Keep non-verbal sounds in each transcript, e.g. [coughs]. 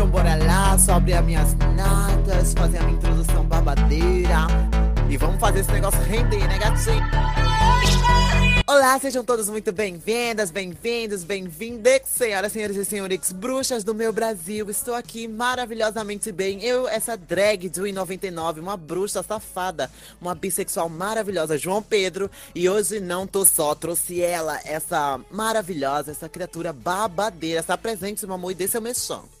Então bora lá, só abrir as minhas notas, fazer a minha introdução babadeira. E vamos fazer esse negócio render, né, gatinho? Olá, sejam todos muito bem-vindas, bem-vindos, bem-vindas, senhoras, senhores e senhores, bruxas do meu Brasil. Estou aqui maravilhosamente bem. Eu, essa drag de 1,99, uma bruxa safada, uma bissexual maravilhosa, João Pedro. E hoje não tô só, trouxe ela, essa maravilhosa, essa criatura babadeira. Está presente, meu amor, e dê seu mexão.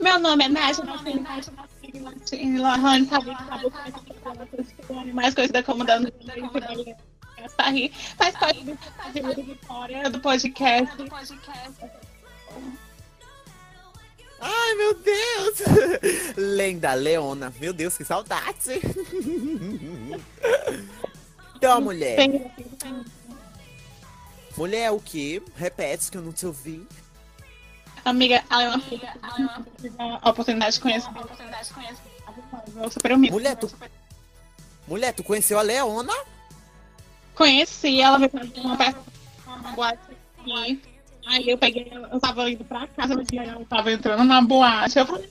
Meu nome é Nádia, Lohane, mais conhecida como Dando Sarri, faz parte do Vitória do podcast. Ai, meu Deus! [laughs] Lenda Leona. Meu Deus, que saudade! [laughs] Então, mulher. Mulher, o que? Repete que eu não te ouvi. Amiga, ela é uma filha, a oportunidade de conhecer. Super humilde. Mulher, tu... Mulher, tu conheceu a Leona? Conheci, ela veio fazer uma peça uma boate aqui. Aí eu peguei, eu tava indo pra casa dia, eu tava entrando na boate. Eu falei,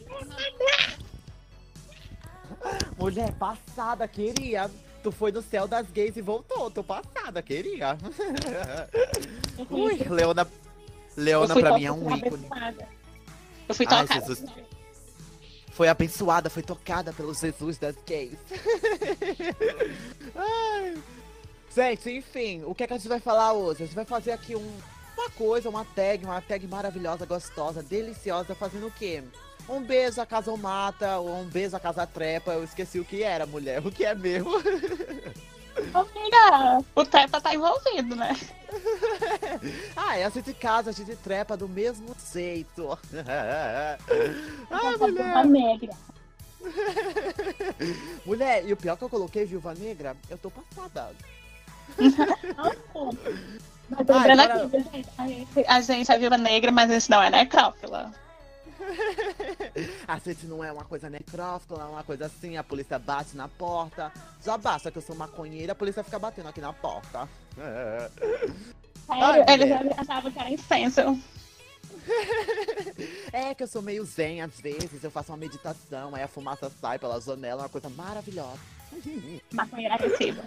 Mulher, passada, queria. Tu foi no céu das gays e voltou. Tô passada, queria. [laughs] Ui, Leona. Leona pra mim é um ícone. Eu fui Ai, tocada. Jesus. Foi abençoada, foi tocada pelo Jesus das gays. [laughs] Ai. Gente, enfim, o que, é que a gente vai falar hoje? A gente vai fazer aqui um, uma coisa, uma tag, uma tag maravilhosa, gostosa, deliciosa, fazendo o quê? Um beijo a casa mata, ou um beijo a casa trepa, eu esqueci o que era, mulher, o que é mesmo? [laughs] Amiga, o Trepa tá envolvido, né? [laughs] ah, é, a gente casa, a gente trepa do mesmo jeito. [laughs] Ai, mulher. negra. [laughs] Mulher, e o pior que eu coloquei Viúva Negra, eu tô passada. Mas lembrando agora- aqui, a gente, a gente é viúva negra, mas a gente não é necrófila. [laughs] A gente não é uma coisa necrófila, é uma coisa assim, a polícia bate na porta. Já basta que eu sou maconheira, a polícia fica batendo aqui na porta. Ai, Sério, eles mulher. achavam que era incenso. [laughs] É que eu sou meio zen às vezes, eu faço uma meditação, aí a fumaça sai pela janela, é uma coisa maravilhosa. [laughs] Maconheira agressiva.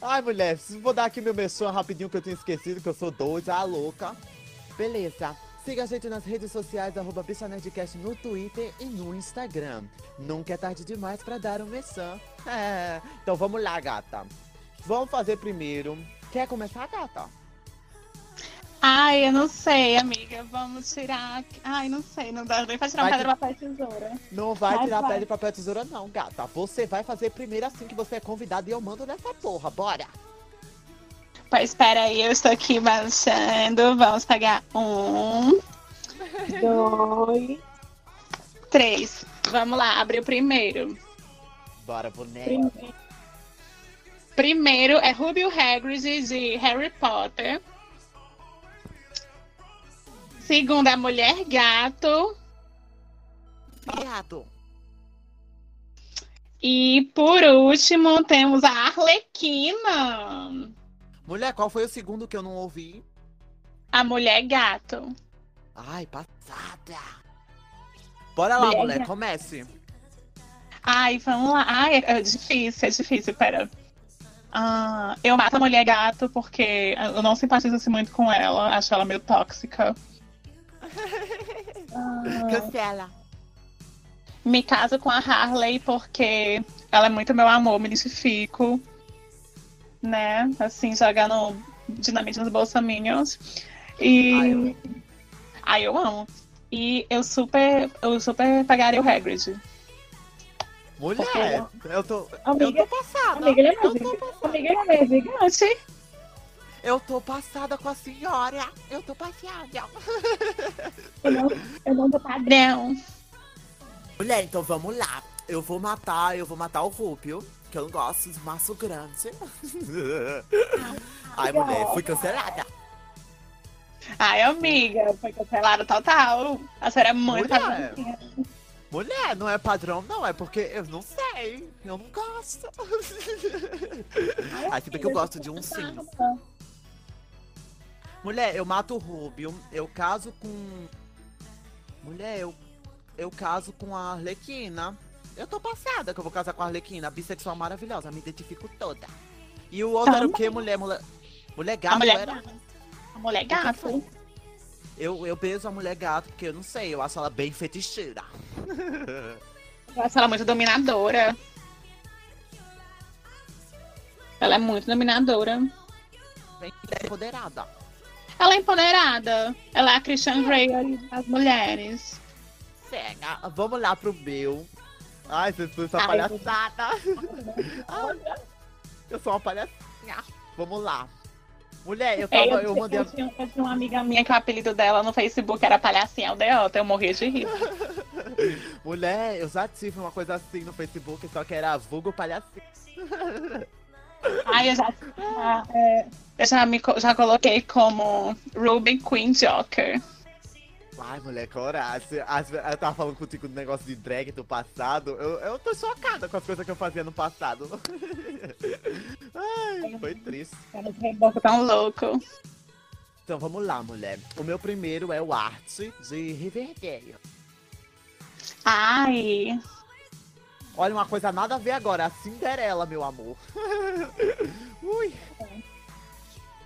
Ai, mulher, vou dar aqui meu mexão rapidinho que eu tinha esquecido, que eu sou doida, a louca. Beleza. Siga a gente nas redes sociais, arroba Bicha Nerdcast no Twitter e no Instagram. Nunca é tarde demais pra dar um mexão. [laughs] É. Então vamos lá, gata. Vamos fazer primeiro. Quer começar, gata? Ai, eu não sei, amiga. Vamos tirar. Ai, não sei, não dá nem pra tirar Vai pedra, papel e tesoura. Não vai tirar vai. pedra, papel, tesoura, não, gata. Você vai fazer primeiro assim que você é convidado e eu mando nessa porra. Bora! Pois espera aí, eu estou aqui baixando. Vamos pegar um, dois, três. Vamos lá, abre o primeiro. Bora, boneca. Primeiro, primeiro é Rubio Hagrid de Harry Potter. Segundo é Mulher Gato. Viado. E por último temos a Arlequina. Mulher, qual foi o segundo que eu não ouvi? A Mulher Gato. Ai, passada. Bora lá, Mulher mulher, comece. Ai, vamos lá. Ai, é difícil, é difícil, pera. Ah, eu mato a mulher gato porque eu não simpatizo assim muito com ela. Acho ela meio tóxica. [laughs] Ah, Cancela. me caso com a Harley porque ela é muito meu amor, me identifico. Né? Assim, jogando dinamite nos bolsominions. E. Ai, eu- Ai, eu amo. E eu super, eu super pegaria o Hagrid. Mulher, eu tô. Eu Amiga, tô passada. Amiga, ele é eu, mais tô, gigante. Amiga, ele é mais gigante. eu tô passada com a senhora. Eu tô passada. Eu não, eu não dou padrão. Mulher, então vamos lá. Eu vou matar, eu vou matar o Rúpio, que eu não gosto de maço grande. [laughs] Ai, mulher, fui cancelada. Ai, amiga, foi cancelado total. A senhora é muito Mulher. padrãozinha. Mulher, não é padrão, não, é porque eu não sei. Eu não gosto. Ai, se bem que eu gosto de um sim. Mulher, eu mato o Rubio, eu caso com. Mulher, eu eu caso com a Arlequina. Eu tô passada que eu vou casar com a Arlequina, bissexual maravilhosa, me identifico toda. E o outro era o quê? Mulher, mulher. Mulher gato, a mulher era? gato. A mulher gato. Eu, eu beijo a mulher gato porque eu não sei, eu acho ela bem feticheira. Eu acho ela muito dominadora. Ela é muito dominadora. Bem empoderada. Ela é empoderada. Ela é a Christian Grey das mulheres. Cega, vamos lá pro meu. Ai, vocês são essa Ai, palhaçada. [laughs] Ai, eu sou uma palhacinha. Vamos lá. Mulher, eu É, tava, eu, eu mandei. eu, tinha, eu tinha uma amiga minha que o apelido dela no Facebook era Palhacinha Aldeota. Eu morria de rir. [laughs] Mulher, eu já tive uma coisa assim no Facebook, só que era vulgo palhacinha. [laughs] Ai, eu já, já, é, eu já, me, já coloquei como Ruby Queen Joker. Ai, mulher, coragem. As- Eu tava falando contigo do negócio de drag do passado. Eu, eu tô chocada com as coisas que eu fazia no passado. [laughs] Ai, foi triste. Era um reboco tão louco. Então vamos lá, mulher. O meu primeiro é o Arte de Riverdale. Ai, Olha, uma coisa nada a ver agora. A Cinderela, meu amor. [laughs] Ui.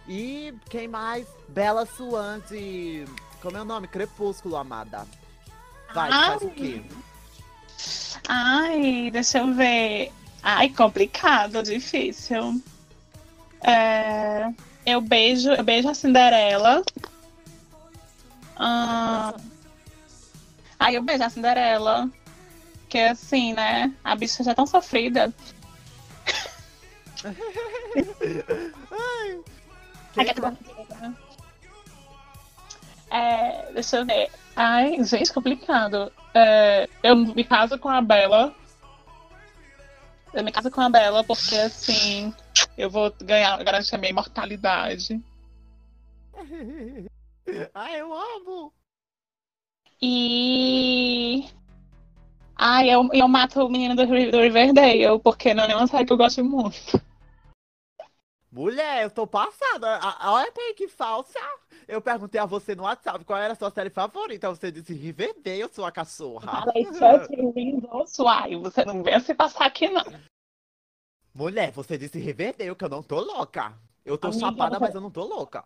E quem mais? Bela Swan de... Como é o nome? Crepúsculo, amada. Vai, tu faz o quê? ai, deixa eu ver. Ai, complicado, difícil. É, eu beijo, eu beijo a Cinderela. Ah, ai, eu beijo a Cinderela. Que assim, né? A bicha já é tão sofrida. [laughs] Ai. Ai, É, deixa eu ver. Ai, gente, complicado. É, eu me caso com a Bela. Eu me caso com a Bela porque, assim, eu vou ganhar, garantir a minha imortalidade. Ai, [laughs] eu amo. E. Ai, eu, eu mato o menino do, do Riverdale, porque não é uma série que eu gosto muito. Mulher, eu tô passada. Olha aí que falsa. Eu perguntei a você no WhatsApp qual era a sua série favorita. Você disse Riverdale, sua cachorra. Falei, Chuck Windows, uai, você não vem se passar aqui, não. Mulher, você disse Riverdale, que eu não tô louca. Eu tô Amiga, chapada, você- mas eu não tô louca.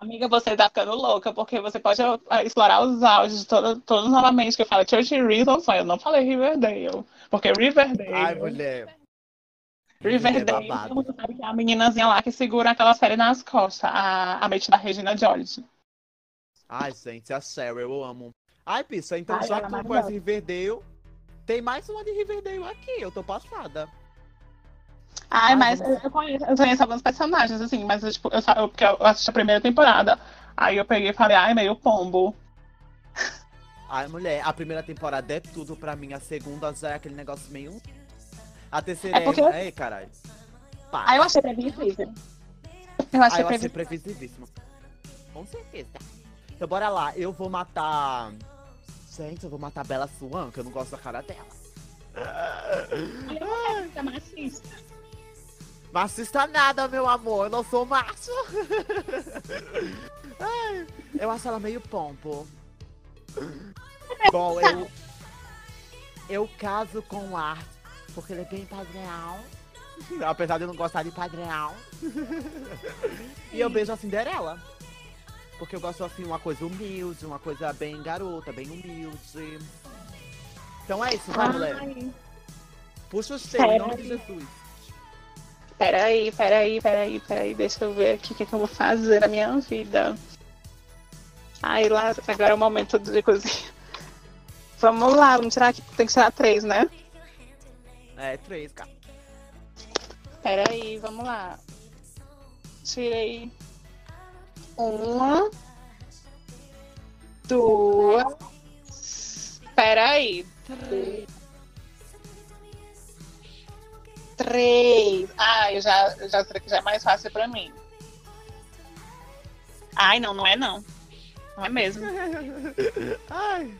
Amiga, você tá ficando louca, porque você pode ah, explorar os áudios todo- todos novamente, que eu falo Church Reasons, eu não falei Riverdale. Porque Riverdale. Ai, mulher. Riverdale, todo mundo sabe que é a meninazinha lá que segura aquela série nas costas, a, a mente da Regina George. Ai, gente, a Cheryl, eu amo. Ai, Pissa, então Ai, já que é tu conhece. Riverdale, tem mais uma de Riverdale aqui. Eu tô passada. Ai, Ai, mas eu conheço, eu conheço alguns personagens, assim, mas eu, tipo, eu, só- eu- porque eu assisti a primeira temporada. Aí eu peguei e falei, ai, meio pombo. Ai, mulher, a primeira temporada é tudo pra mim. A segunda já é aquele negócio meio. A terceira É porque- é. Ei, caralho. Pá. Aí eu achei previsível. Eu Ah, achei eu achei previsível. previsivíssimo. Com certeza. Então bora lá, eu vou matar. Gente, eu vou matar a Bela Swan, que eu não gosto da cara dela. Eu não machista. Machista nada, meu amor, eu não sou macho. [laughs] Eu acho ela meio pompo. Bom, eu. Eu caso com o Art, porque ele é bem padrão. [laughs] Apesar de eu não gostar de padrão. [laughs] E eu beijo a Cinderela. Porque eu gosto assim, uma coisa humilde, uma coisa bem garota, bem humilde. Então é isso, vai, mulher. Puxa o seu, em nome de? Jesus. Peraí, peraí, peraí, peraí. Deixa eu ver aqui o que, que eu vou fazer na minha vida. Ai, lá, agora é o momento de cozinha. Vamos lá, vamos tirar aqui. Tem que tirar três, né? É, três, cara. Peraí, vamos lá. Tirei uma, duas. Peraí. Três. Ah, eu já, eu já sei que já é mais fácil pra mim. Ai, não, não é não. Não é mesmo. [laughs] Ai,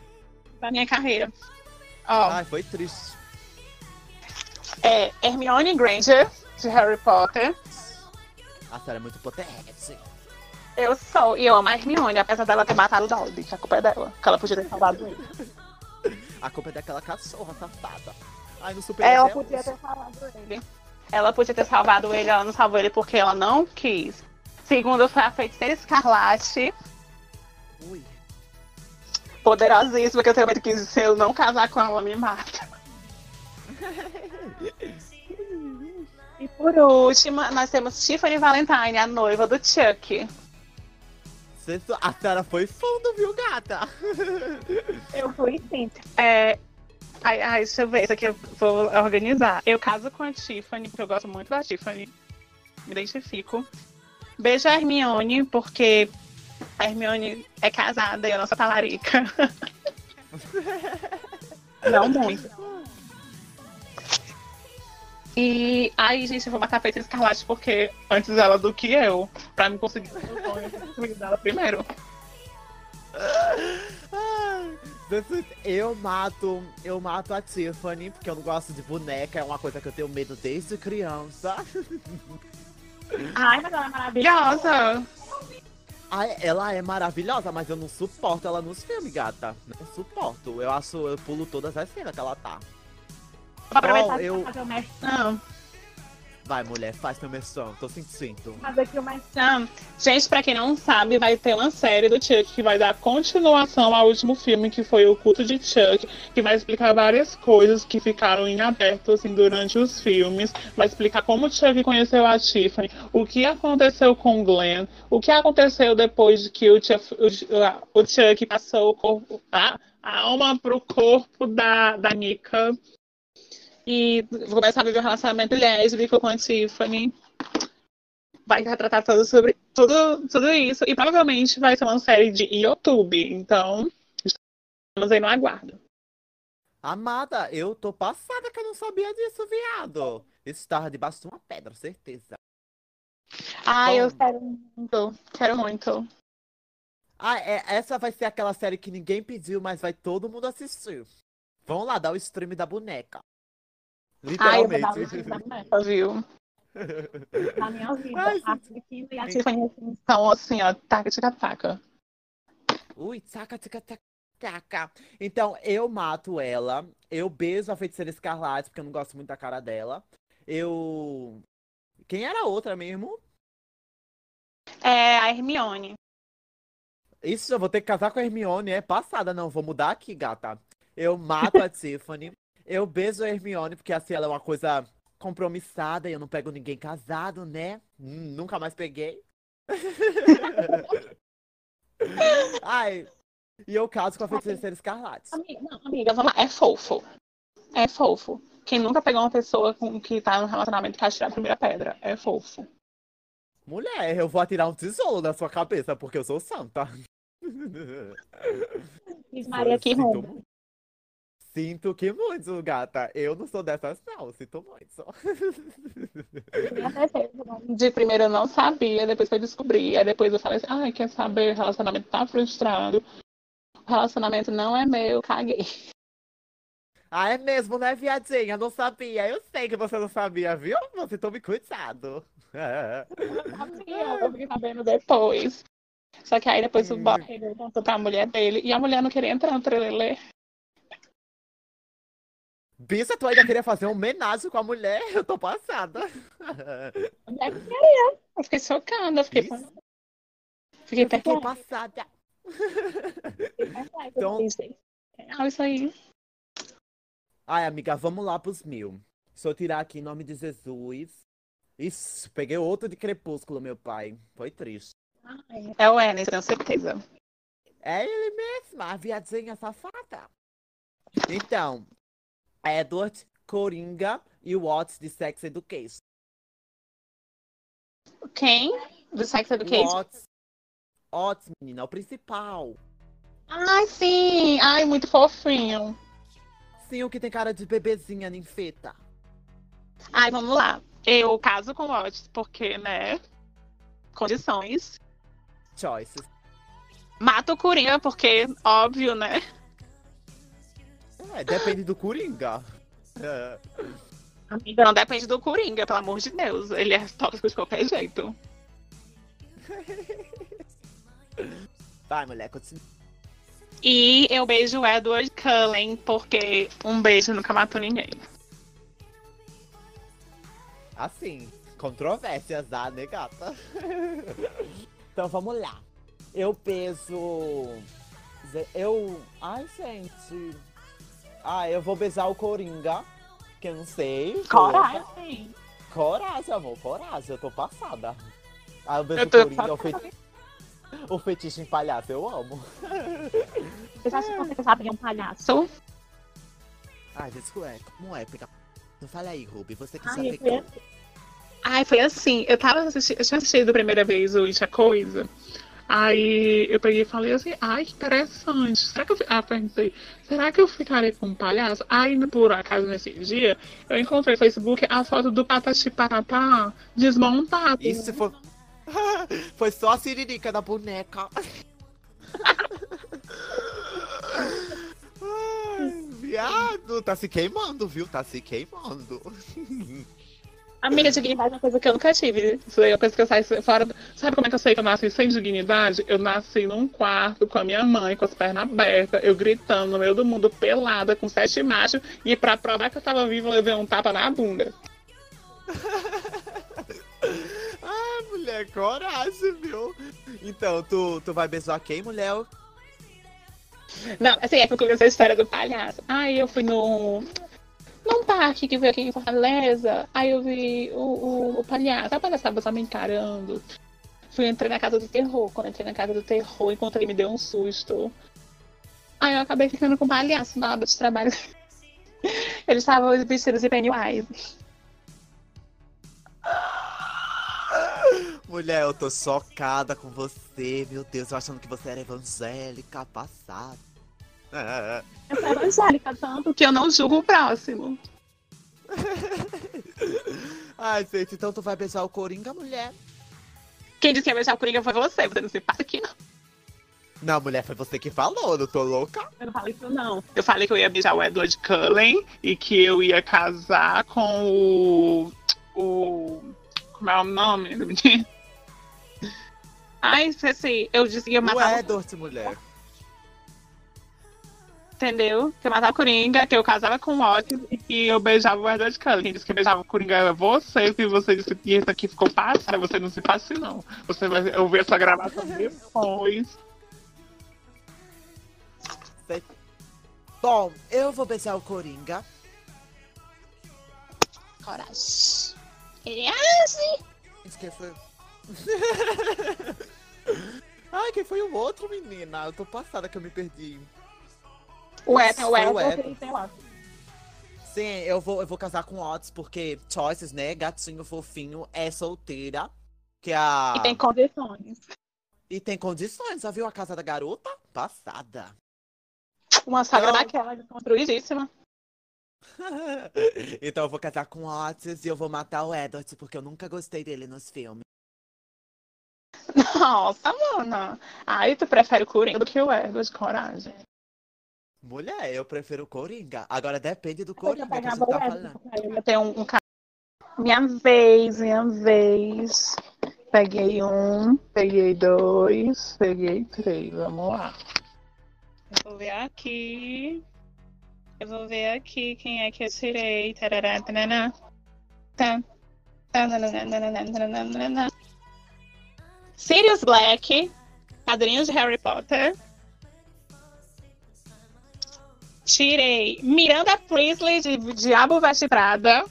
Da minha carreira. Ó, ai, foi triste. É Hermione Granger, de Harry Potter. A série é muito potente. Eu sou, e eu amo a Hermione, apesar dela ter matado o Dobby, que a culpa é dela, que ela podia ter salvado ele. [laughs] A culpa é daquela cachorra safada. Ai, no super Ela podia ter salvado ele. Ela podia ter salvado ele, ela não salvou ele porque ela não quis. Segundo foi a feiticeira escarlate. Ui. Poderosíssima, que eu tenho medo que se eu não casar com ela, me mata. E por último, nós temos Tiffany Valentine, a noiva do Chuck. A senhora foi fundo, viu, gata? Eu fui sim. É, Ai, ai, deixa eu ver, isso aqui eu vou organizar. Eu caso com a Tiffany, porque eu gosto muito da Tiffany. Me identifico. Beijo a Hermione, porque a Hermione é casada e eu não sou talarica. [laughs] não muito. E aí, gente, eu vou matar a Feita Escarlate porque antes ela do que eu. Pra me conseguir o sonho, dela primeiro. Eu mato, eu mato a Tiffany, porque eu não gosto de boneca, é uma coisa que eu tenho medo desde criança. Ai, mas ela é maravilhosa. Ai, ela é maravilhosa, mas eu não suporto ela nos filmes, gata. Não suporto. Eu acho, eu pulo todas as cenas que ela tá. Vou aproveitar oh, eu... fazer o mestre. Não. Vai, mulher, faz teu menção, tô sentindo. Fazer aqui uma menção. Gente, pra quem não sabe, vai ter uma série do Chuck que vai dar continuação ao último filme, que foi O Culto de Chuck, que vai explicar várias coisas que ficaram em aberto, assim, durante os filmes. Vai explicar como o Chuck conheceu a Tiffany, o que aconteceu com o Glenn, o que aconteceu depois de que o Chuck, o, o Chuck passou o corpo, a, a alma pro corpo da, da Nika e vou começar a viver um relacionamento lésbico com a Tiffany. Vai retratar tudo sobre tudo, tudo isso. E provavelmente vai ser uma série de YouTube. Então, estamos aí no aguardo. Amada, eu tô passada que eu não sabia disso, viado. Isso estava debaixo de uma pedra, certeza. Ah, eu quero muito. Quero muito. Ah, é, essa vai ser aquela série que ninguém pediu, mas vai todo mundo assistir. Vamos lá, dar o stream da boneca. Literalmente. Ai, eu viu? [laughs] Na minha vida, Ai, a Tiffany e a Tiffany assim, são assim, ó, taca, tica, taca. Ui, taca, tica, taca. Taca. Então, eu mato ela. Eu beijo a feiticeira escarlate, porque eu não gosto muito da cara dela. Eu. Quem era a outra mesmo? É a Hermione. Isso, eu vou ter que casar com a Hermione. É passada, não. Vou mudar aqui, gata. Eu mato a [laughs] Tiffany. Eu beijo a Hermione, porque assim, ela é uma coisa compromissada e eu não pego ninguém casado, né? Hum, nunca mais peguei. [laughs] Ai. E eu caso com a feiticeira escarlate. Amiga, não, amiga, vamos lá. É fofo. É fofo. Quem nunca pegou uma pessoa com que tá no relacionamento que atirar a primeira pedra? É fofo. Mulher, eu vou atirar um tesouro na sua cabeça, porque eu sou santa. Diz Maria que rouba. Sinto que muito, gata. Eu não sou dessas, não. Sinto muito. [laughs] De primeiro eu não sabia, depois eu descobri. Aí depois eu falei assim, ai, quer saber, o relacionamento tá frustrado. O relacionamento não é meu, caguei. Ah, é mesmo, né, viadinha? Não sabia. Eu sei que você não sabia, viu? Você tome cuidado. Eu sabia, [laughs] eu fiquei sabendo depois. Só que aí depois o Bob contou pra mulher dele e a mulher não queria entrar no trelelê. Bisa, tu ainda queria fazer um homenagem com a mulher? Eu tô passada. Eu fiquei chocada. Eu fiquei, Isso? fiquei, eu fiquei passada. então... É isso aí. Ai, amiga, vamos lá pros mil. Deixa eu tirar aqui em nome de Jesus. Isso, peguei outro de crepúsculo, meu pai. Foi triste. É o Enes, tenho certeza. É ele mesmo, a viadinha safada. Então, Edward, Coringa e Watts de Sex Education. Quem? Do Sex Education? Watts. Watts, menina, é o principal. Ai, sim! Ai, muito fofinho. Sim, o que tem cara de bebezinha ninfeta. Ai, vamos lá. Eu caso com o Watts porque, né? Condições. Choices. Mato o Coringa porque, óbvio, né? É, depende do Coringa. É. Amiga, não depende do Coringa, pelo amor de Deus. Ele é tóxico de qualquer jeito. [laughs] Vai, mulher, continua. E eu beijo o Edward Cullen, porque um beijo nunca matou ninguém. Assim, controvérsias, tá, né, gata? [laughs] então vamos lá. Eu peso. Eu. Ai, gente. Ah, eu vou beijar o Coringa. Que eu não sei. Coragem. Coragem, amor, coragem. Eu tô passada. Ah, eu beijo o Coringa. O, fe... o fetiche em palhaço, eu amo. [laughs] Você acha que você sabe um palhaço? Ai, desculpa, como é? Não fala aí, Ruby. Você que Ai, sabe. Foi assim. Ai, foi assim. Eu tava assistindo. Eu tinha assistido a primeira vez o It a Coisa. Aí eu peguei e falei assim, ai, que interessante. Será que eu. Ah, perguntei, será que eu ficarei com um palhaço? Aí, por acaso, nesse dia, eu encontrei no Facebook a foto do Patati Paratá desmontado. Isso foi. [laughs] foi só a siririca da boneca. [laughs] ai, viado, tá se queimando, viu? Tá se queimando. [laughs] Amiga, dignidade é uma coisa que eu nunca tive. Foi uma coisa que eu saí fora. Sabe como é que eu sei que eu nasci sem dignidade? Eu nasci num quarto com a minha mãe, com as pernas abertas, eu gritando no meio do mundo, pelada, com sete machos, e pra provar que eu tava viva, eu levei um tapa na bunda. [laughs] ah, mulher, coragem, viu? Então, tu, tu vai beijar quem, mulher? Não, assim, é porque eu essa história do palhaço. Aí eu fui no num parque que veio aqui em Fortaleza, aí eu vi o, o, o palhaço, a palhaçada estava me encarando. Fui entrei na casa do terror. Quando entrei na casa do terror, encontrei me deu um susto. Aí eu acabei ficando com o palhaço na hora de trabalho. [laughs] Eles estavam vestidos de Pennywise. Mulher, eu tô chocada com você. Meu Deus, eu achando que você era evangélica, passada. Eu sou evangélica, tanto que eu não julgo o próximo. [laughs] Ai, Feito, então tu vai beijar o Coringa, mulher? Quem disse que ia beijar o Coringa foi você, você não se para aqui, não. Não, mulher, foi você que falou, não tô louca? Eu não falei isso, não. Eu falei que eu ia beijar o Edward Cullen e que eu ia casar com o. O. Como é o nome do menino? Ai, esqueci. Eu disse que ia matar. O Edward, mulher entendeu? Que eu matava o Coringa, que eu casava com o Otis e que eu beijava o Edward Cullen. Quem disse que beijava o Coringa era você, e você disse que esse aqui ficou passada, você não se passe, não. Você vai ouvir essa gravação depois. Bom, eu vou beijar o Coringa. Coragem. Ele. Quem foi? [laughs] Ai, quem foi o outro, menina? Eu tô passada que eu me perdi. O Ethan, o Ethan, Sim, eu vou, eu vou casar com o Otis, porque Choices, né? Gatinho fofinho, é solteira. Que a... E tem condições. E tem condições, já viu a casa da garota? Passada. Uma sogra então... daquela, construidíssima. [laughs] então eu vou casar com o Otis e eu vou matar o Edward, porque eu nunca gostei dele nos filmes. Nossa, mana. Aí tu prefere o Coringa do que o Edward, coragem. Mulher, eu prefiro Coringa. Agora depende do Coringa que gente tá falando. Eu tenho um, um Minha vez, minha vez. Peguei um, peguei dois, peguei três. Vamos lá. Eu vou ver aqui. Eu vou ver aqui quem é que eu tirei. Tarará, tarará. Tá. Sirius Black, padrinhos de Harry Potter. Tirei Miranda Priestley de Diabo Veste Prada.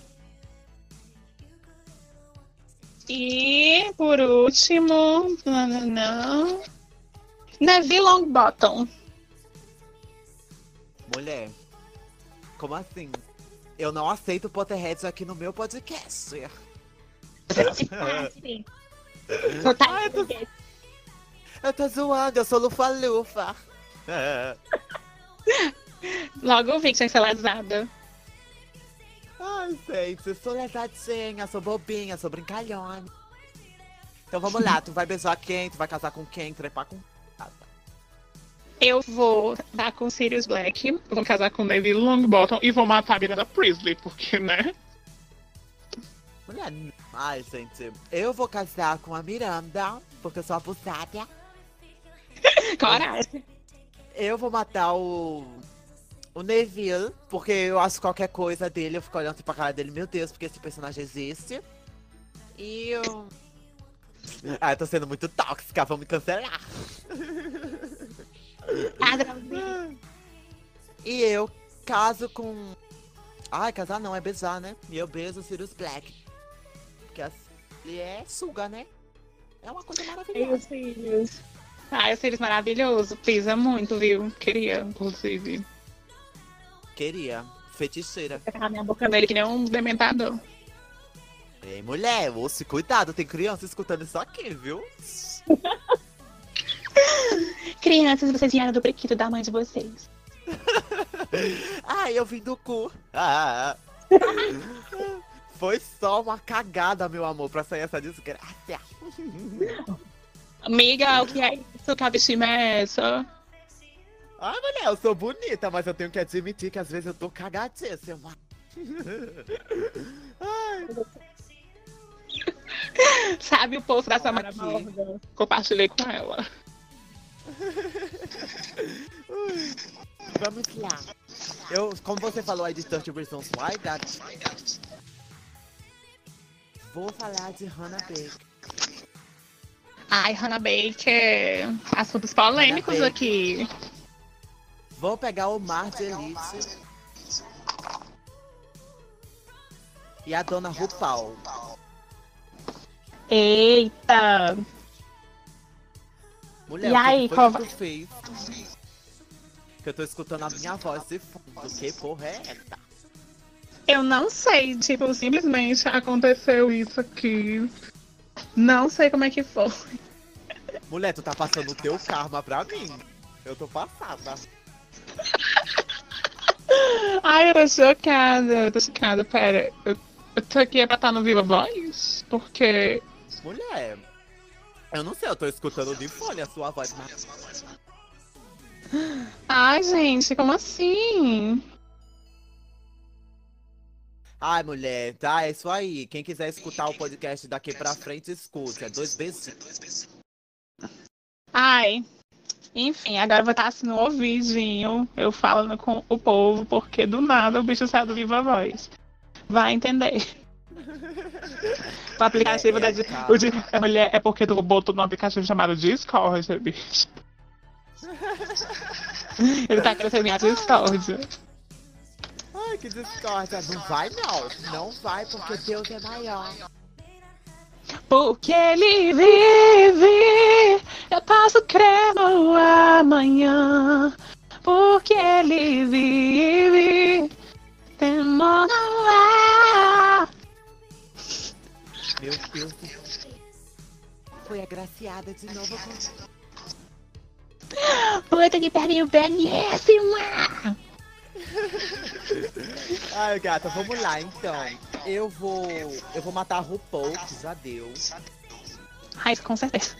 E por último, não, Neville Longbottom. Mulher, como assim? Eu não aceito Potterheads aqui no meu podcast. [laughs] Não tá eu, tô... eu tô zoando, eu sou lufa-lufa. [laughs] Logo vi que tinha selazada. Ai, gente, eu sou lesadinha, sou bobinha, sou brincalhona. Então vamos lá, tu vai beijar quem? Tu vai casar com quem? Trepar com. Eu vou dar com Sirius Black, vou casar com Neville Longbottom e vou matar a Miranda Priestley, porque, né? Mulher, ai, gente, eu vou casar com a Miranda, porque eu sou abusada. [laughs] Coragem. Eu vou matar o. O Neville, porque eu acho qualquer coisa dele, eu fico olhando pra cara dele, meu Deus, porque esse personagem existe. E eu. [laughs] Ah, eu tô sendo muito tóxica, vamos me cancelar. [laughs] E eu caso com. Ai, casar não, é beijar, né? E eu beijo o Sirius Black. Porque assim, ele é suga, né? É uma coisa Ai, maravilhosa. os Sirius. Ai, os Sirius maravilhoso. Pisa muito, viu? Queria, inclusive. Queria. Feiticeira. Tacar minha boca nele que nem um dementador. Ei, mulher, moço, cuidado, tem criança escutando isso aqui, viu? [laughs] Crianças, vocês vieram do prequito da mãe de vocês. [laughs] Ai, eu vim do cu. Ah, ah, ah. [laughs] Foi só uma cagada, meu amor, pra sair essa desgraça. Amiga, o que é isso? Que autoestima é essa? Ai, mulher, eu sou bonita, mas eu tenho que admitir que às vezes eu tô cagadíssima. [laughs] Ai, [laughs] Sabe o post da Samara. Morgan? Compartilhei com ela. [laughs] vamos lá. Eu, como você falou aí de 30 Reasons Why, that... Vou falar de Hannah Baker. Ai, Hannah Baker. Assuntos polêmicos Hannah aqui. Vou pegar o Mar de Elite. E a Dona RuPaul. Eita! Mulher, E o que aí, foi qual que tu fez? Que eu tô escutando a minha voz de fundo. Que porra é essa? Eu não sei, tipo, simplesmente aconteceu isso aqui. Não sei como é que foi. Mulher, tu tá passando o teu karma pra mim. Eu tô passada. Ai, eu tô chocada, eu tô chocada. Pera, eu, eu tô aqui é pra estar no Viva Voz? Porque. Mulher, eu não sei, eu tô escutando de fone a sua voz. Mas... Ai, gente, como assim? Ai, mulher, tá? É isso aí. Quem quiser escutar o podcast daqui pra frente, escute. É dois beijinhos. Ai. Enfim, agora eu vou estar assim no ouvidinho, eu falando com o povo, porque do nada o bicho saiu do Viva Voz. Vai entender. O aplicativo É, da. é, o de, a mulher é porque tu botou no aplicativo chamado Discord, bicho. [laughs] Ele tá querendo ser minha Discord. Ai, que discórdia. Não vai, não. Não vai, porque Deus é maior. Porque ele vive, eu posso crer no amanhã. Porque ele vive, temor não há. Meu Deus do céu. Foi agraciada de novo com. Puta que pariu, belíssima! Ai, gata, vamos lá então. Eu vou. Eu vou matar a RuPaul, que já deu. Ai, com certeza.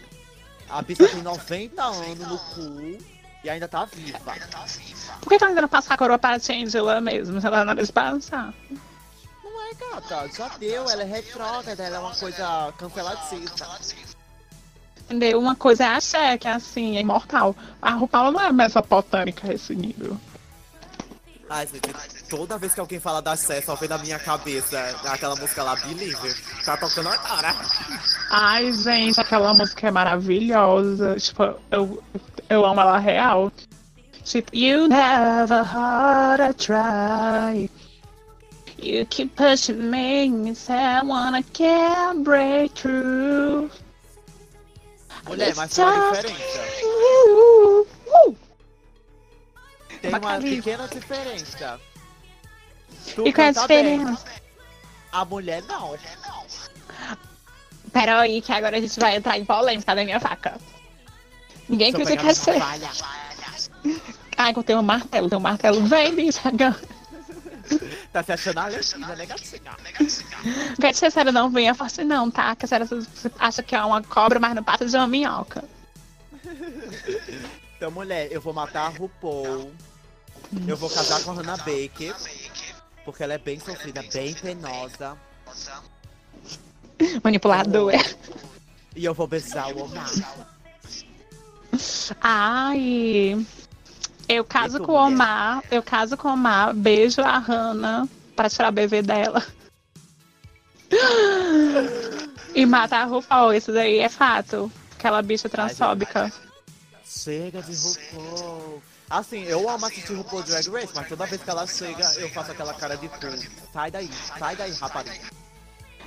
A bicha tem 90 anos no cu e ainda tá viva. Por que tu ainda não passar a coroa para a Angela mesmo? Se ela não deixa passar. Não é, gata, já deu. Ela é retrógrada, ela é uma coisa canceladíssima. Entendeu? Uma coisa é a que é assim, é imortal. A RuPaul não é mesopotâmica a esse nível. Ai, gente, toda vez que alguém fala da Sé, só vem na minha cabeça aquela música lá, Believer. Tá tocando agora. Ai, gente, aquela música é maravilhosa. Tipo, eu, eu amo ela real. Tipo, you never had a try. You keep pushing me, say I wanna get break through. Mulher, mas tem uma diferença. Uh, uh. Tem uma pequena diferença. Tu E qual é a bem, diferença? A mulher não. Pera aí, que agora a gente vai entrar em polêmica da minha faca. Ninguém Só critica ser. Ai, eu tenho um martelo, tenho um martelo. Vem, bicho, agora. Tá se achando a Alexandra negativa. Vem ser sério, não venha forte não, tá? Que a senhora você acha que é uma cobra, mas não passa de uma minhoca. Então, mulher, eu vou matar a RuPaul. Eu vou casar com a Hannah Baker. Porque ela é bem sofrida, bem penosa. [laughs] Manipuladora. E eu vou beijar o Omar. Ai. Eu caso tu, com o mulher? Omar, eu caso com o Omar, beijo a Hannah pra tirar o bebê dela. [gasps] E mata a RuPaul, isso daí é fato. Aquela bicha transfóbica. Chega de RuPaul. Assim, eu amo assistir RuPaul Drag Race, mas toda vez que ela chega, eu faço aquela cara de pu. Sai daí, sai daí, rapariga.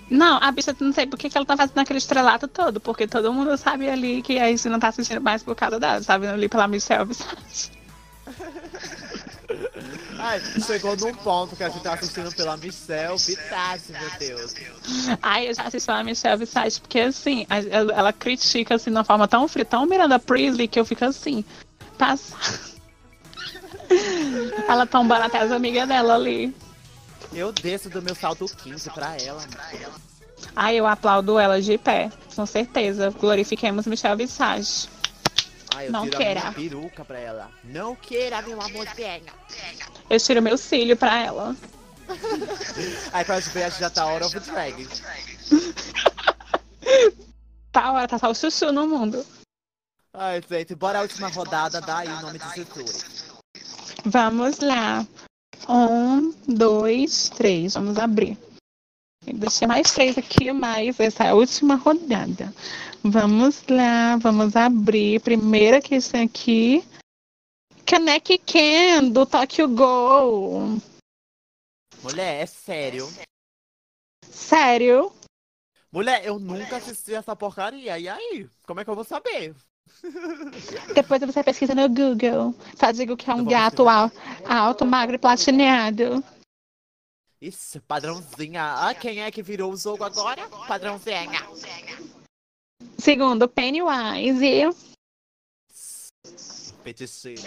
Não, a bicha não sei por que ela tá fazendo aquele estrelato todo, porque todo mundo sabe ali que a gente não tá assistindo mais por causa dela, sabe? Ali pela Michelle Visage. [laughs] Ai, chegou num ponto que a gente tá assistindo pela Michelle Vitesse, meu Deus. Ai, eu já assisti a Michelle Visage, porque assim, ela, critica assim de uma forma tão fria, tão Miranda Priestley, que eu fico assim, passa. Ela tombando até as amigas dela ali. Eu desço do meu salto 15 pra ela, mano. Ai, eu aplaudo ela de pé, com certeza. Glorifiquemos Michelle Visage. Ai, eu Não tiro queira. a peruca pra ela. Não queira, meu amorzinho. Eu tiro meu cílio pra ela. [laughs] Aí quando a gente vê, a gente já tá out of drag. [laughs] Tá hora, tá só o chuchu no mundo. Ai, gente, bora a última rodada, dá aí o nome de Jesus. Vamos lá. Um, dois, três. Vamos abrir. Deixei mais três aqui, mas essa é a última rodada. Vamos lá, vamos abrir. Primeira questão aqui. Kaneki Ken, do Tokyo Gol. Mulher, é sério. Sério? Mulher, eu nunca assisti essa porcaria. E aí? Como é que eu vou saber? Depois você pesquisa no Google. Só digo que é um gato al- alto, magro e platineado. Isso, padrãozinha. Ah, quem é que virou o jogo agora? Padrãozinha. Segundo, Pennywise. Peticeira.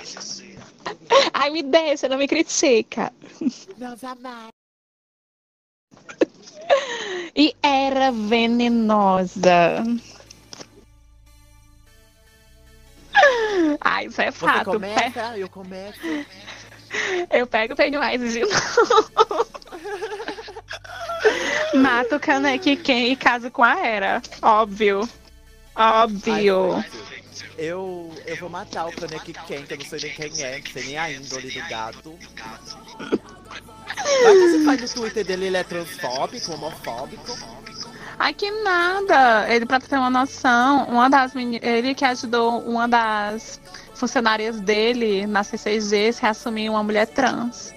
Ai, me deixa, não me critica. Meus amados. E era venenosa. Ai, [laughs] isso é Você fato. Pe- começa, eu começo. [laughs] Eu pego o Pennywise de novo. [laughs] Mato o Kaneki Ken e caso com a Era. Óbvio. Óbvio. Ai, eu, eu vou matar o Kaneki Ken, que eu não sei nem quem é, não sei nem a índole do gato. Que você faz no Twitter dele, ele é transfóbico, homofóbico. Ai, que nada. Ele, pra ter uma noção, uma das ele que ajudou uma das funcionárias dele na C6G se assumir uma mulher trans.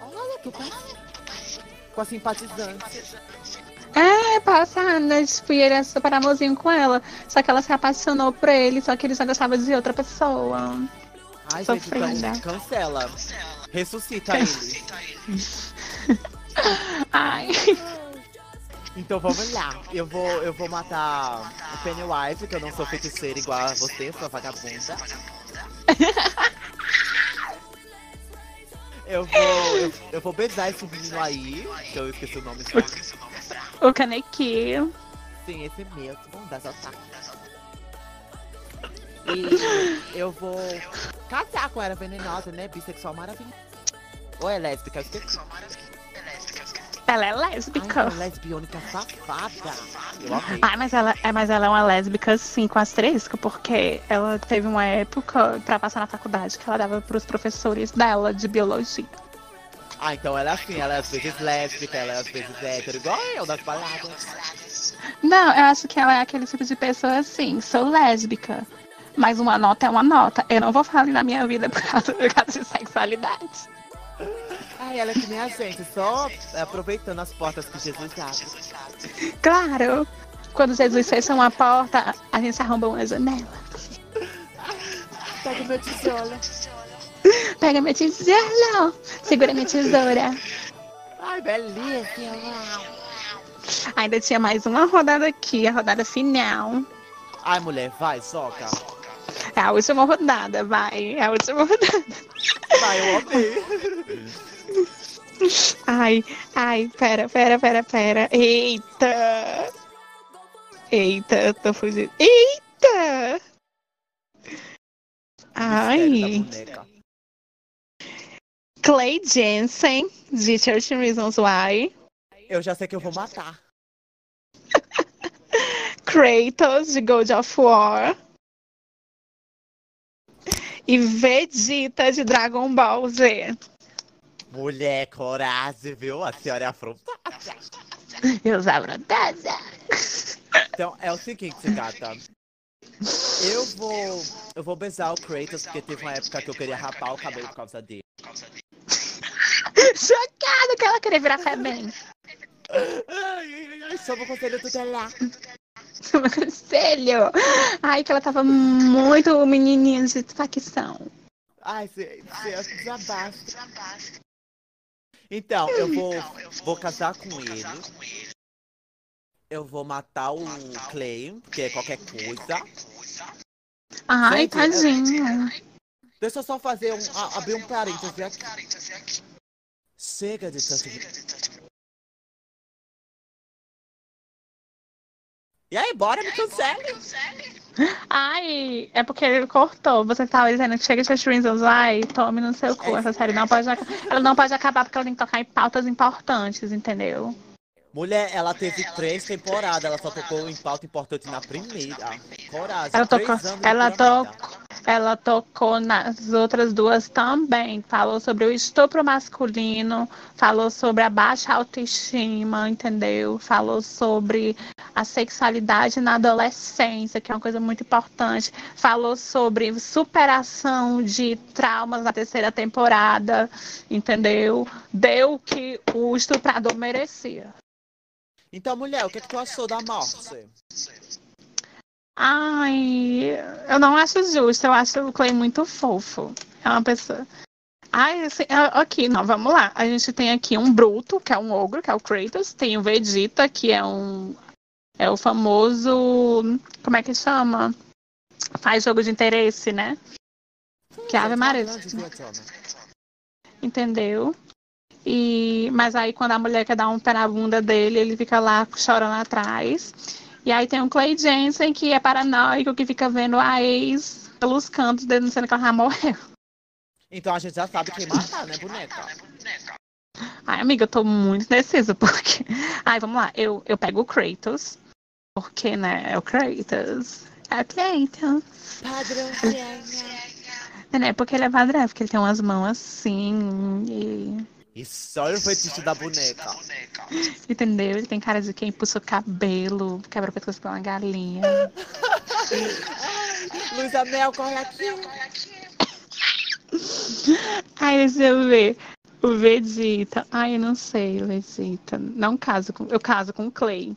Olha que. Com a simpatizante. É, passada, tipo, e ele é super amorzinho com ela. Só que ela se apaixonou por ele, só que ele só gostava de outra pessoa. Ai, Sofrida. gente, então cancela. Ressuscita ele. [laughs] Ai. [laughs] Então vamos lá. Eu vou, eu vou matar o Pennywise, que eu não sou feiticeira igual a você, sua vagabunda. [laughs] Eu vou, eu, eu vou beijar esse menino aí, que eu esqueci o nome só. O Kaneki. Sim, esse mesmo, das otakus. E eu vou casar com ela venenosa, né? Bissexual maravilhosa. Ou é lésbica? Eu esqueci. Ela é Ai, lésbica. uma lesbiônica safada. Ai, mas ela, é, mas ela é uma lésbica, sim, com asterisco, porque ela teve uma época pra passar na faculdade que ela dava pros professores dela de biologia. Ah, então ela é assim, ela é às vezes lésbica, ela é às vezes hétero, igual eu das baladas. Não, eu acho que ela é aquele tipo de pessoa assim, sou lésbica. Mas uma nota é uma nota. Eu não vou falar na minha vida por causa, por causa de sexualidade. Ai, ela é que nem a gente, só aproveitando as portas que Jesus abre. Claro, quando Jesus fecha uma porta, a gente arromba uma janela. Pega meu tesouro. Pega minha tesoura, segura minha tesoura. Ai, belíssima. Ainda tinha mais uma rodada aqui, a rodada final. Ai, mulher, vai, soca. É a última rodada, vai. É a última rodada. Vai, eu amei. [laughs] Ai, ai, pera, pera, pera, pera. Eita! Eita, tô fugindo. Eita! Ai. Clay Jensen, de 13 Reasons Why. Eu já sei que eu vou matar. [laughs] Kratos, de God of War. E Vegeta de Dragon Ball Z. Mulher, coragem, viu? A senhora é afrontada. [laughs] Eu sou afrontada. Então, é o seguinte, gata. Eu vou. Eu vou beijar o Kratos, porque teve uma época que eu queria rapar o cabelo por causa dele. Chocada que ela queria virar Febem. Ai, ai, ai, sob o conselho tutelar. [laughs] Conselho. Ai, que ela tava muito menininha de facção. Ai, você desabasta. Então, eu vou, vou casar com ele. Eu vou matar o Clay, que é qualquer coisa. Ai, Gente, tadinho. Deixa eu só fazer um. a- abrir um parêntese aqui. Chega de tanto. E aí, bora, me cancele. Ai, é porque ele cortou. Você tava dizendo que chega de Reasons Why, tome no seu cu. Essa série não pode ac- Ela não pode acabar porque ela tem que tocar em pautas importantes, entendeu? Mulher, ela teve três temporadas, ela só tocou em pauta importante na primeira. Coragem. Ela tocou, ela, programa. to, ela tocou nas outras duas também. Falou sobre o estupro masculino, falou sobre a baixa autoestima, entendeu? Falou sobre a sexualidade na adolescência, que é uma coisa muito importante. Falou sobre superação de traumas na terceira temporada, entendeu? Deu o que o estuprador merecia. Então, mulher, o que, que tu achou da morte? Ai, eu não acho justo. Eu acho o Clay muito fofo. É uma pessoa. Ai, assim, ah, aqui, não, vamos lá. A gente tem aqui um Bruto, que é um ogro, que é o Kratos. Tem o Vegeta, que é um. É o famoso. Como é que chama? Faz jogo de interesse, né? Que Ave Maria. Entendeu? E, mas aí quando a mulher quer dar um pé na bunda dele, ele fica lá chorando atrás. E aí tem o Clay Jensen, que é paranoico, que fica vendo a ex pelos cantos, denunciando que ela já morreu. Então a gente já sabe quem matar, né, boneca? Ai, amiga, eu tô muito indecisa, porque. Ai, vamos lá. Eu, eu pego o Kratos, porque, né, é o Kratos. É o Kratos. Padrãozinha. Né, porque ele é padrão, porque ele tem umas mãos assim. E... Isso, olha o fetiche da boneca. Entendeu? Ele tem cara de quem puxa o cabelo, quebra o pescoço com uma galinha. [laughs] Luísa Mel, corre aqui. Ai, deixa eu ver. O Vegeta. Ai, eu não sei, Vegeta. Não caso com. Eu caso com o Clay.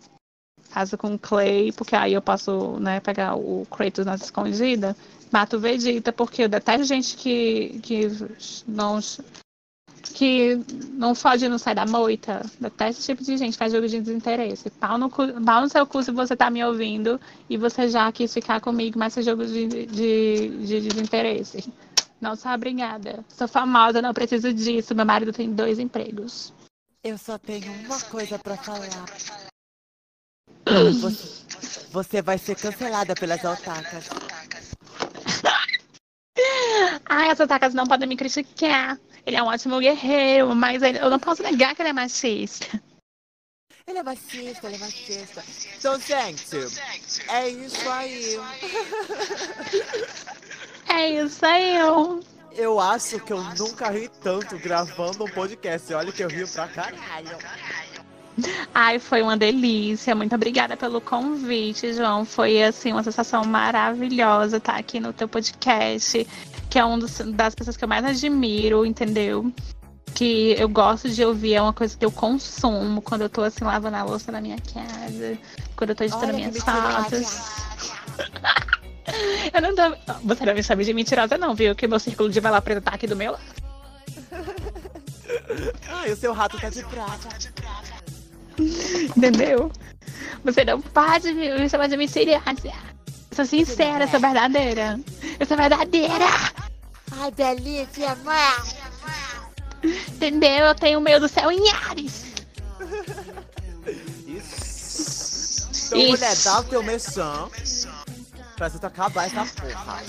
Caso com o Clay, porque aí eu posso, né, pegar o Kratos nas escondidas. Mato o Vegeta, porque eu detesto gente que, que não. Que não foge não sai da moita. Detesto esse tipo de gente, faz jogo de desinteresse. Pau no, cu, pau no seu cu se você tá me ouvindo e você já quis ficar comigo, mas faz jogo de, de, de desinteresse. Não sou obrigada. Sou famosa, não preciso disso. Meu marido tem dois empregos. Eu só tenho uma coisa pra falar. Você, [coughs] você vai ser cancelada pelas otacas. Ai, as atacas não podem me criticar. Ele é um ótimo guerreiro, mas eu não posso negar que ele é machista. Ele é machista, ele é machista. Então, gente, é isso aí. É isso aí, eu. Eu acho que eu nunca ri tanto gravando um podcast. Olha que eu rio pra caralho. Ai, foi uma delícia. Muito obrigada pelo convite, João. Foi assim uma sensação maravilhosa estar aqui no teu podcast, que é uma das pessoas que eu mais admiro, entendeu? Que eu gosto de ouvir, é uma coisa que eu consumo quando eu tô assim lavando a louça na minha casa, quando eu tô editando Olha minhas fotos. [laughs] Eu não tô. Você não me chama de mentirosa, não, viu? Que meu círculo de vela preta tá aqui do meu lado. [laughs] Ai, o seu rato tá de prata. [laughs] Entendeu? Você não pode me chamar de mentirosa. Eu sou sincera, eu sou verdadeira. Eu sou verdadeira. Ai, delícia, amor. Entendeu? Eu tenho o meio do céu em Ares. Isso. Então, Isso. mulher, dá o teu mexão pra gente acabar essa porra.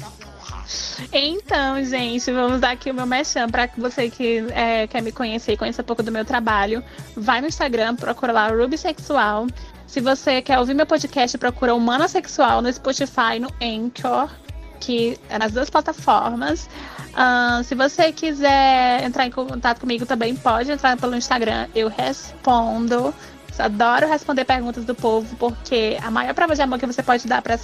Então, gente, vamos dar aqui o meu mechan para você que é, quer me conhecer e conhecer um pouco do meu trabalho. Vai no Instagram, procura lá Ruby Sexual. Se você quer ouvir meu podcast, procura Humana Sexual no Spotify, no Anchor, aqui nas duas plataformas. Uh, se você quiser entrar em contato comigo também pode entrar pelo Instagram, eu respondo. Adoro responder perguntas do povo, porque a maior prova de amor que você pode dar para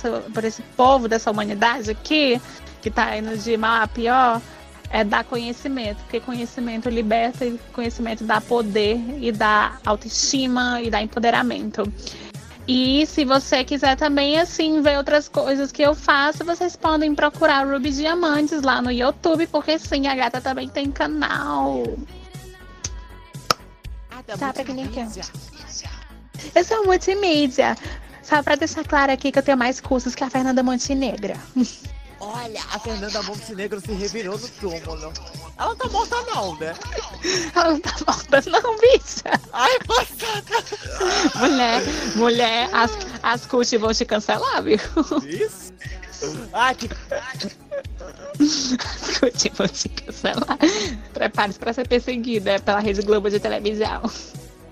esse povo dessa humanidade aqui, que tá indo de mal a pior, é dar conhecimento, porque conhecimento liberta e conhecimento dá poder e dá autoestima e dá empoderamento. E se você quiser também, assim, ver outras coisas que eu faço, vocês podem procurar Ruby Diamantes lá no YouTube, porque sim, a gata também tem canal. Pra quem nem quer. multimídia. Eu sou multimídia. Só pra deixar claro aqui que eu tenho mais cursos que a Fernanda Montenegra. [laughs] Olha, a Fernanda Montenegro se revirou no túmulo. Ela tá morta não, né? [laughs] Ela não tá morta, não, bicha. Ai, passada. Mulher, mulher, as, as cult vão te cancelar, viu? Isso. Ai, que... As cult vão te cancelar. Prepare-se pra ser perseguida pela Rede Globo de televisão.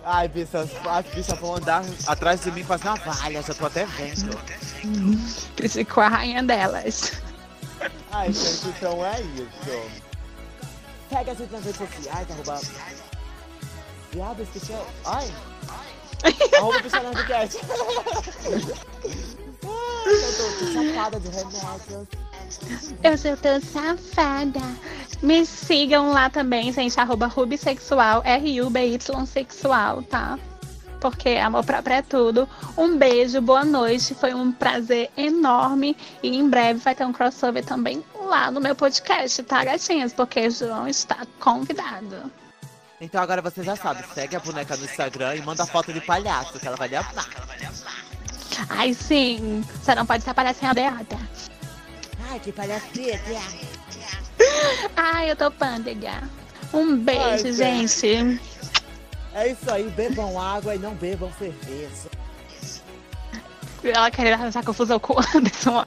Ai, bicha, as bichas vão andar atrás de mim com as navalhas, já tô até vendo. Criticou a rainha delas. Ai, gente, então é isso. Pega a gente nas redes sociais, arroba... Viado, esqueci... Ai! arroba Pichanerdcast. [laughs] Ai, eu remédios. Eu sou tão safada. Me sigam lá também, gente, arroba rubissexual, R-U-B-Y sexual, tá? Porque amor próprio é tudo. Um beijo, boa noite. Foi um prazer enorme. E em breve vai ter um crossover também lá no meu podcast, tá, gatinhas? Porque o João está convidado. Então agora você já sabe, segue a boneca no Instagram e manda foto de palhaço, que ela vai lhe amar. Ai, sim. Você não pode ser palhacinha derrota. Ai, que palhaceta. Ai, eu tô pândega. Um beijo, Ai, gente. É isso aí, bebam água e não bebam cerveja. Ela queria arranjar confusão com o Anderson.